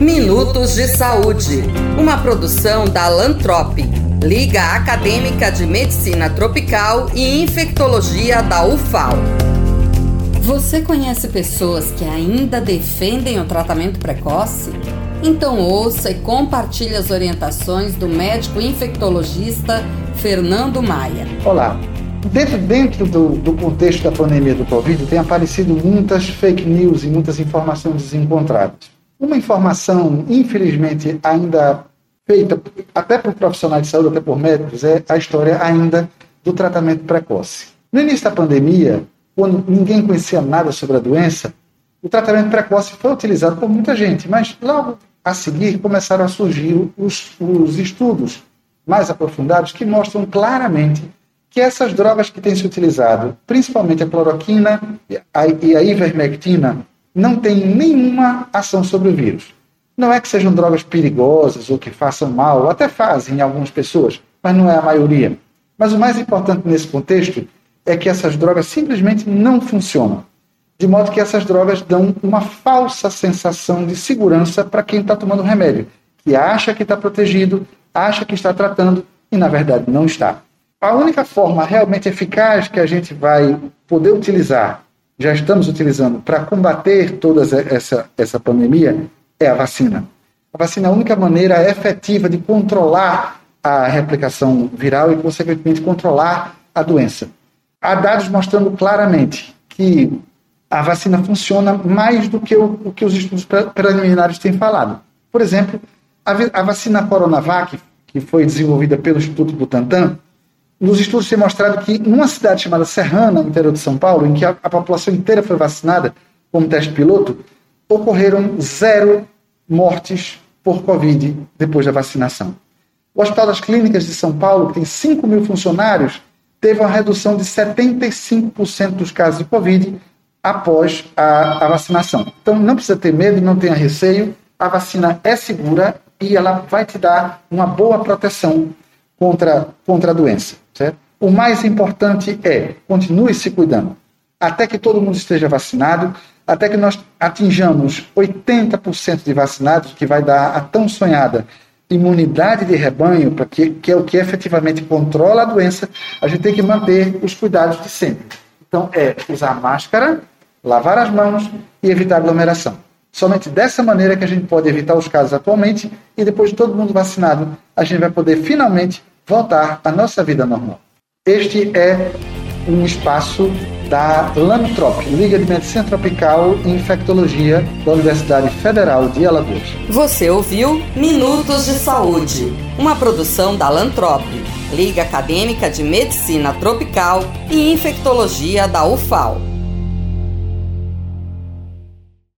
Minutos de Saúde, uma produção da Lantrop, Liga Acadêmica de Medicina Tropical e Infectologia da UFAL. Você conhece pessoas que ainda defendem o tratamento precoce? Então ouça e compartilhe as orientações do médico infectologista Fernando Maia. Olá. Dentro, dentro do, do contexto da pandemia do Covid, tem aparecido muitas fake news e muitas informações desencontradas. Uma informação, infelizmente, ainda feita até por profissionais de saúde, até por médicos, é a história ainda do tratamento precoce. No início da pandemia, quando ninguém conhecia nada sobre a doença, o tratamento precoce foi utilizado por muita gente, mas logo a seguir começaram a surgir os, os estudos mais aprofundados que mostram claramente que essas drogas que têm se utilizado, principalmente a cloroquina e a ivermectina, não tem nenhuma ação sobre o vírus. Não é que sejam drogas perigosas ou que façam mal, até fazem em algumas pessoas, mas não é a maioria. Mas o mais importante nesse contexto é que essas drogas simplesmente não funcionam. De modo que essas drogas dão uma falsa sensação de segurança para quem está tomando o remédio, que acha que está protegido, acha que está tratando e na verdade não está. A única forma realmente eficaz que a gente vai poder utilizar já estamos utilizando para combater toda essa, essa pandemia é a vacina. A vacina é a única maneira efetiva de controlar a replicação viral e, consequentemente, controlar a doença. Há dados mostrando claramente que a vacina funciona mais do que o, o que os estudos preliminares têm falado. Por exemplo, a, a vacina Coronavac, que foi desenvolvida pelo Instituto Butantan, nos estudos tem mostrado que numa cidade chamada Serrana, no interior de São Paulo, em que a, a população inteira foi vacinada como teste piloto, ocorreram zero mortes por Covid depois da vacinação. O Hospital das Clínicas de São Paulo, que tem 5 mil funcionários, teve uma redução de 75% dos casos de Covid após a, a, vacinação. Então não precisa ter medo, não tenha receio, a vacina é segura e ela vai te dar uma boa proteção contra, contra a doença. Certo? O mais importante é continue se cuidando até que todo mundo esteja vacinado, até que nós atinjamos 80% de vacinados, que vai dar a tão sonhada imunidade de rebanho, que, que é o que efetivamente controla a doença, a gente tem que manter os cuidados de sempre. Então, é usar máscara, lavar as mãos e evitar aglomeração. Somente dessa maneira que a gente pode evitar os casos atualmente e depois de todo mundo vacinado, a gente vai poder finalmente voltar à nossa vida normal. Este é um espaço da LANTROP, Liga de Medicina Tropical e Infectologia da Universidade Federal de Alagoas. Você ouviu Minutos de Saúde, uma produção da LANTROP, Liga Acadêmica de Medicina Tropical e Infectologia da UFAL.